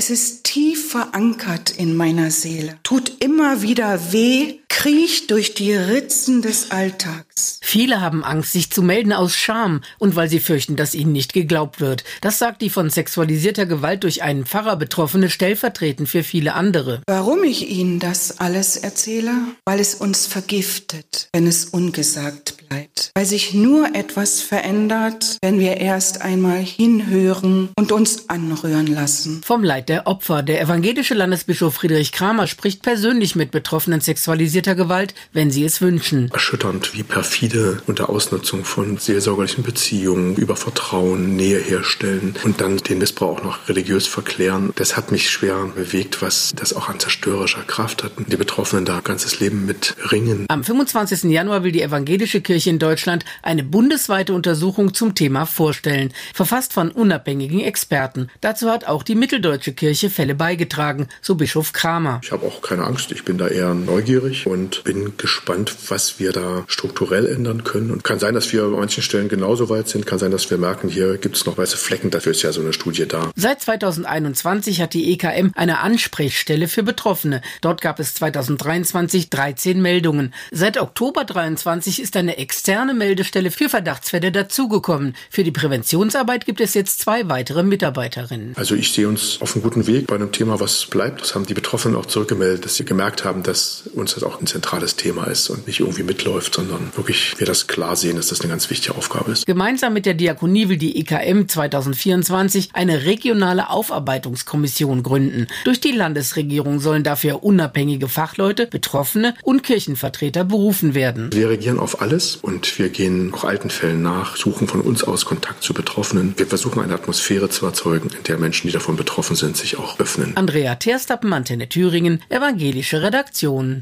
Es ist tief verankert in meiner Seele, tut immer wieder weh, kriecht durch die Ritzen des Alltags. Viele haben Angst, sich zu melden aus Scham und weil sie fürchten, dass ihnen nicht geglaubt wird. Das sagt die von sexualisierter Gewalt durch einen Pfarrer Betroffene stellvertretend für viele andere. Warum ich Ihnen das alles erzähle? Weil es uns vergiftet, wenn es ungesagt bleibt. Weil sich nur etwas verändert, wenn wir erst einmal hinhören und uns anrühren lassen. Vom Leid der Opfer. Der evangelische Landesbischof Friedrich Kramer spricht persönlich mit Betroffenen sexualisierter Gewalt, wenn sie es wünschen. Erschütternd, wie perfide unter Ausnutzung von seelsorgerlichen Beziehungen, über Vertrauen, Nähe herstellen und dann den Missbrauch auch noch religiös verklären. Das hat mich schwer bewegt, was das auch an zerstörerischer Kraft hat. Die Betroffenen da ganzes Leben mit ringen. Am 25. Januar will die evangelische Kirche in Deutschland eine bundesweite Untersuchung zum Thema vorstellen, verfasst von unabhängigen Experten. Dazu hat auch die mitteldeutsche Kirche Fälle beigetragen, so Bischof Kramer. Ich habe auch keine Angst, ich bin da eher neugierig und bin gespannt, was wir da strukturell ändern können. Und kann sein, dass wir an manchen Stellen genauso weit sind, kann sein, dass wir merken, hier gibt es noch weiße Flecken, dafür ist ja so eine Studie da. Seit 2021 hat die EKM eine Ansprechstelle für Betroffene. Dort gab es 2023 13 Meldungen. Seit Oktober 23 ist eine externe Meldestelle für Verdachtsfälle dazugekommen. Für die Präventionsarbeit gibt es jetzt zwei weitere Mitarbeiterinnen. Also ich sehe uns auf einem guten Weg bei einem Thema, was bleibt. Das haben die Betroffenen auch zurückgemeldet, dass sie gemerkt haben, dass uns das auch ein zentrales Thema ist und nicht irgendwie mitläuft, sondern wirklich wir das klar sehen, dass das eine ganz wichtige Aufgabe ist. Gemeinsam mit der Diakonie will die EKM 2024 eine regionale Aufarbeitungskommission gründen. Durch die Landesregierung sollen dafür unabhängige Fachleute, Betroffene und Kirchenvertreter berufen werden. Wir reagieren auf alles und wir gehen auch alten Fällen nach, suchen von uns aus Kontakt zu Betroffenen. Wir versuchen eine Atmosphäre zu erzeugen, in der Menschen, die davon betroffen sind, sich auch öffnen. Andrea Terstappen, Antenne Thüringen, evangelische Redaktion.